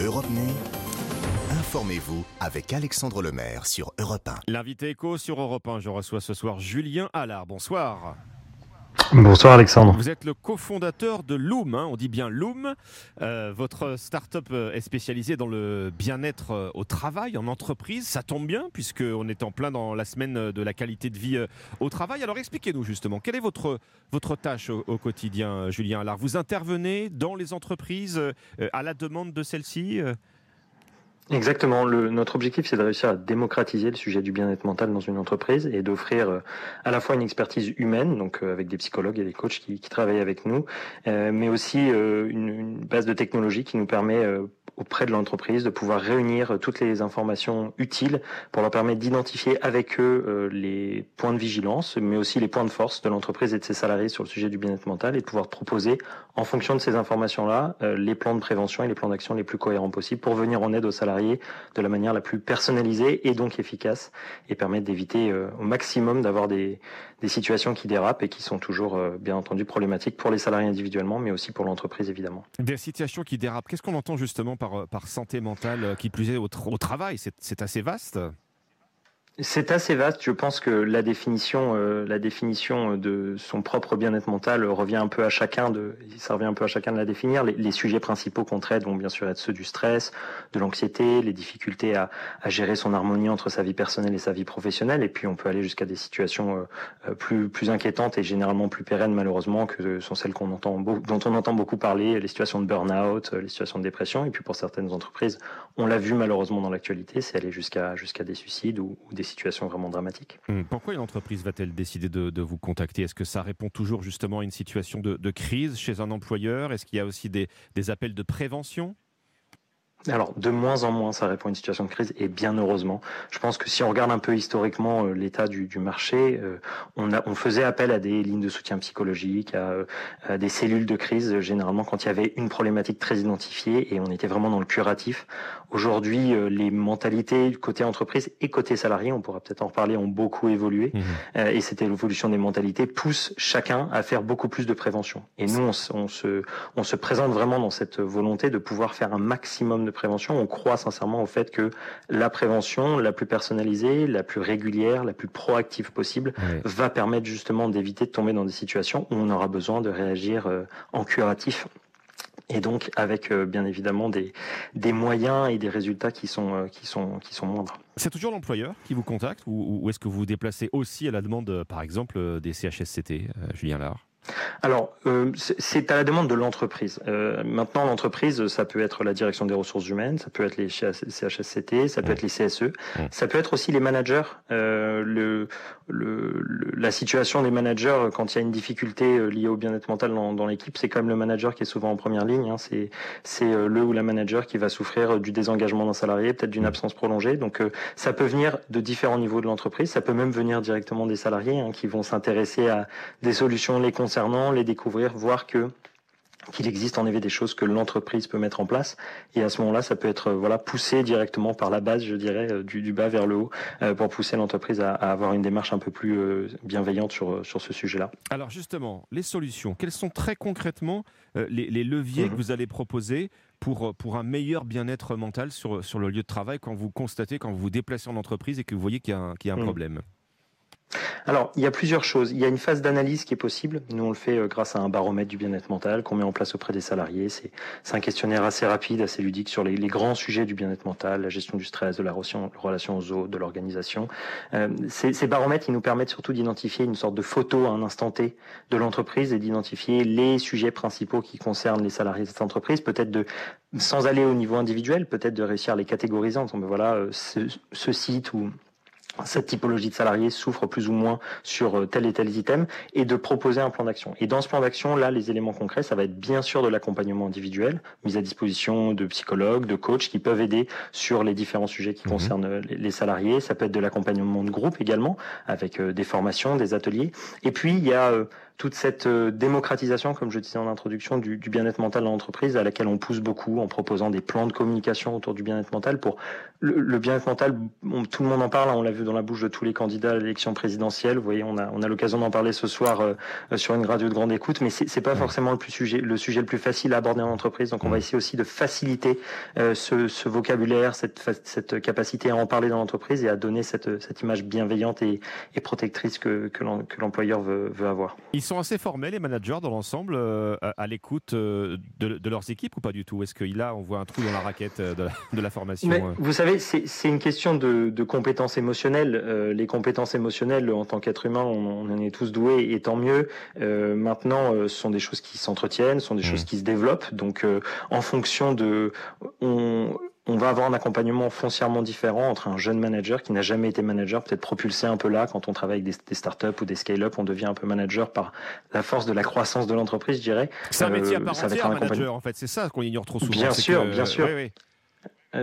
Europe Nuit. Informez-vous avec Alexandre Lemaire sur Europe 1. L'invité écho sur Europe 1, je reçois ce soir Julien Allard. Bonsoir. Bonsoir Alexandre. Vous êtes le cofondateur de Loom, hein, on dit bien Loom. Euh, votre start-up euh, est spécialisée dans le bien-être euh, au travail, en entreprise. Ça tombe bien puisqu'on est en plein dans la semaine de la qualité de vie au travail. Alors expliquez-nous justement, quelle est votre, tâche au, au quotidien, Julien? Allard Vous intervenez dans les entreprises à la demande de celles-ci Exactement. Le, notre objectif, c'est de réussir à démocratiser le sujet du bien-être mental dans une entreprise et d'offrir euh, à la fois une expertise humaine, donc euh, avec des psychologues et des coachs qui, travaillent avec nous, euh, mais aussi une, une, base de technologie qui nous permet auprès de l'entreprise de pouvoir réunir toutes les informations utiles pour leur permettre d'identifier avec eux les points de vigilance, mais aussi les points de force de l'entreprise et de ses salariés sur le sujet du bien-être mental et de pouvoir proposer, en fonction de ces informations-là, les plans de prévention et les plans d'action les plus cohérents possibles pour venir en aide aux salariés de la manière la plus personnalisée et donc efficace et permettre d'éviter euh, au maximum d'avoir des, des, situations qui dérapent et qui sont toujours euh, bien entendu problématiques pour les salariés individuellement mais aussi pour l'entreprise évidemment. Des situations qui dérapent, qu'est-ce qu'on entend justement par, par santé mentale qui plus est au, au travail. C'est assez vaste c'est assez vaste. Je pense que la définition, euh, la définition de son propre bien-être mental revient un peu à chacun de, ça revient un peu à chacun de la définir. Les, sujets principaux qu'on traite vont bien sûr être ceux du stress, de l'anxiété, les difficultés à, à, gérer son harmonie entre sa vie personnelle et sa vie professionnelle. Et puis on peut aller jusqu'à des situations euh, plus plus inquiétantes et généralement plus pérennes malheureusement que sont celles qu'on entend dont on entend beaucoup parler, les situations de burn-out, les situations de dépression. Et puis pour certaines entreprises, on l'a vu malheureusement dans l'actualité, c'est aller jusqu'à jusqu'à des suicides ou des situation vraiment dramatique. Hum, pourquoi une entreprise va-t-elle décider de, vous contacter? Est-ce que ça répond toujours justement à une situation de, crise chez un employeur? Est-ce qu'il y a aussi des appels de prévention? Alors, de moins en moins, ça répond à une situation de crise, et bien heureusement. Je pense que si on regarde un peu historiquement euh, l'état du, du, marché, euh, on, a, on, faisait appel à des lignes de soutien psychologique, à, à, des cellules de crise, généralement quand il y avait une problématique très identifiée, et on était vraiment dans le curatif. Aujourd'hui, euh, les mentalités côté entreprise et côté salarié, on pourra peut-être en reparler, ont beaucoup évolué, mmh. et cette évolution des mentalités pousse chacun à faire beaucoup plus de prévention. Et nous, on, on, se, on se présente vraiment dans cette volonté de pouvoir faire un maximum de prévention, on croit sincèrement au fait que la prévention la plus personnalisée, la plus régulière, la plus proactive possible oui. va permettre justement d'éviter de tomber dans des situations où on aura besoin de réagir euh, en curatif et donc avec euh, bien évidemment des, des moyens et des résultats qui sont, euh, qui sont, qui sont moindres. C'est toujours l'employeur qui vous contacte ou, ou est-ce que vous vous déplacez aussi à la demande, par exemple, des CHSCT, Julien Lard? Alors, euh, c'est à la demande de l'entreprise. Euh, maintenant, l'entreprise, ça peut être la direction des ressources humaines, ça peut être les CHSCT, ça peut être les CSE, ça peut être aussi les managers. Euh, le, le, le, la situation des managers quand il y a une difficulté liée au bien-être mental dans, dans l'équipe, c'est quand même le manager qui est souvent en première ligne. Hein. C'est le ou la manager qui va souffrir du désengagement d'un salarié, peut-être d'une absence prolongée. Donc, ça peut venir de différents niveaux de l'entreprise. Ça peut même venir directement des salariés hein, qui vont s'intéresser à des solutions les concernant concernant, les découvrir, voir que qu'il existe en effet des choses que l'entreprise peut mettre en place et à ce moment-là ça peut être voilà poussé directement par la base je dirais euh, du, du bas vers le haut euh, pour pousser l'entreprise à, à, avoir une démarche un peu plus euh, bienveillante sur, sur ce sujet-là. Alors justement les solutions quels sont très concrètement euh, les, les, leviers mmh. que vous allez proposer pour, pour un meilleur bien-être mental sur, sur le lieu de travail quand vous constatez quand vous vous déplacez en entreprise et que vous voyez qu'il y a un, qu y a un mmh. problème? Alors, il y a plusieurs choses. Il y a une phase d'analyse qui est possible. Nous, on le fait euh, grâce à un baromètre du bien-être mental qu'on met en place auprès des salariés. C'est un questionnaire assez rapide, assez ludique sur les, grands sujets du bien-être mental, la gestion du stress, de la relation, aux autres, de l'organisation. Euh, ces, ces, baromètres, ils nous permettent surtout d'identifier une sorte de photo à un instant T de l'entreprise et d'identifier les sujets principaux qui concernent les salariés de cette entreprise. Peut-être de, sans aller au niveau individuel, peut-être de réussir à les catégoriser en disant, ben voilà, euh, ce, ce site ou cette typologie de salariés souffre plus ou moins sur euh, tel et tel item et de proposer un plan d'action. Et dans ce plan d'action, là, les éléments concrets, ça va être bien sûr de l'accompagnement individuel, mise à disposition de psychologues, de coachs qui peuvent aider sur les différents sujets qui mmh. concernent euh, les salariés. Ça peut être de l'accompagnement de groupe également, avec euh, des formations, des ateliers. Et puis, il y a toute cette euh, démocratisation, comme je disais en introduction, du, du bien-être mental dans l'entreprise, à laquelle on pousse beaucoup en proposant des plans de communication autour du bien-être mental. Pour le, le bien-être mental, tout le monde en parle, hein, on l'a vu dans la bouche de tous les candidats à l'élection présidentielle. Vous voyez, on a, on a l'occasion d'en parler ce soir euh, sur une radio de grande écoute, mais c'est pas forcément le, plus sujet, le sujet le plus facile à aborder en entreprise. Donc on va essayer aussi de faciliter euh, ce, ce, vocabulaire, cette, cette capacité à en parler dans l'entreprise et à donner cette, cette image bienveillante et, et protectrice que, que l'employeur veut, veut avoir sont assez formels, les managers, dans l'ensemble, euh, à, l'écoute euh, de, leurs équipes ou pas du tout? Est-ce qu'il là, on voit un trou dans la raquette euh, de la, formation Vous savez, c'est une question de, compétences émotionnelles. les compétences émotionnelles, en tant qu'être humain, on, en est tous doués, et tant mieux. maintenant, ce sont des choses qui s'entretiennent, ce sont des mmh. choses qui se développent. Donc, en fonction de... On, on va avoir un accompagnement foncièrement différent entre un jeune manager qui n'a jamais été manager, peut-être propulsé un peu là quand on travaille avec des, startups ou des scale-up, on devient un peu manager par la force de la croissance de l'entreprise, je dirais. C'est un métier à part entière, manager, en fait, c'est ça qu'on ignore trop souvent. Bien sûr, bien sûr. Euh,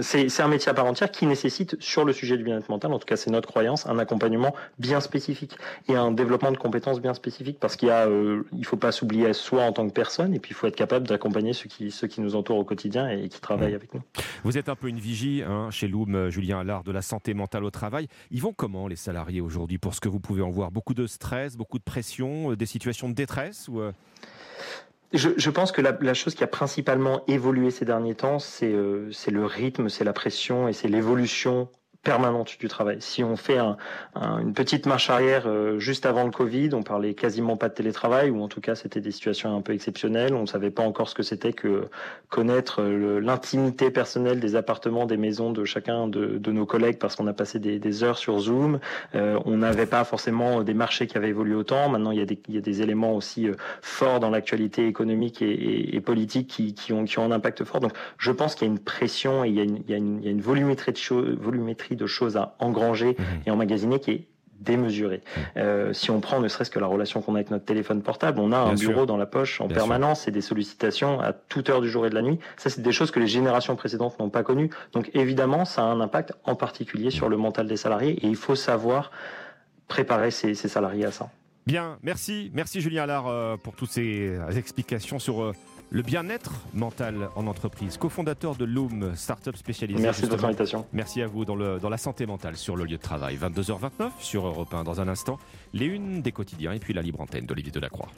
c'est un métier à part entière qui nécessite, sur le sujet du bien-être mental, en tout cas c'est notre croyance, un accompagnement bien spécifique et un développement de compétences bien spécifiques parce qu'il y a, euh, il faut pas s'oublier soi en tant que personne et puis il faut être capable d'accompagner ceux qui, ceux qui nous entourent au quotidien et qui travaillent mmh. avec nous. Vous êtes un peu une vigie hein, chez Loom, euh, Julien Allard, de la santé mentale au travail. Ils vont comment les salariés aujourd'hui pour ce que vous pouvez en voir? Beaucoup de stress, beaucoup de pression, des situations de détresse ou je, pense que la, chose qui a principalement évolué ces derniers temps, c'est euh, le rythme, c'est la pression et c'est l'évolution permanente du travail. Si on fait un, une petite marche arrière euh, juste avant le Covid, on parlait quasiment pas de télétravail, ou en tout cas c'était des situations un peu exceptionnelles. On ne savait pas encore ce que c'était que connaître euh, l'intimité personnelle des appartements, des maisons de chacun de, nos collègues, parce qu'on a passé des, heures sur Zoom. Euh, on n'avait pas forcément des marchés qui avaient évolué autant. Maintenant, il y a des, éléments aussi forts dans l'actualité économique et, politique qui, ont, un impact fort. Donc, je pense qu'il y a une pression et il y a une, il y a une, il y a une volumétrie de choses, volumétrie de choses à engranger mhm. et emmagasiner qui est démesuré. Mhm. Euh, si on prend ne serait-ce que la relation qu'on a avec notre téléphone portable, on a un bureau dans la poche en permanence et des sollicitations à toute heure du jour et de la nuit. Ça, c'est des choses que les générations précédentes n'ont pas connues. Donc évidemment, ça a un impact en particulier sur le mental des salariés et il faut savoir préparer ces, salariés à ça. Bien, merci, merci Julien Allard euh, pour toutes ces explications sur euh, le bien-être mental en entreprise, cofondateur de Loom, start-up spécialisée. Merci de votre invitation. Merci à vous dans, le, dans la santé mentale sur le lieu de travail. 22h29 sur Europe 1 dans un instant, les unes des quotidiens et puis la libre antenne d'Olivier Delacroix.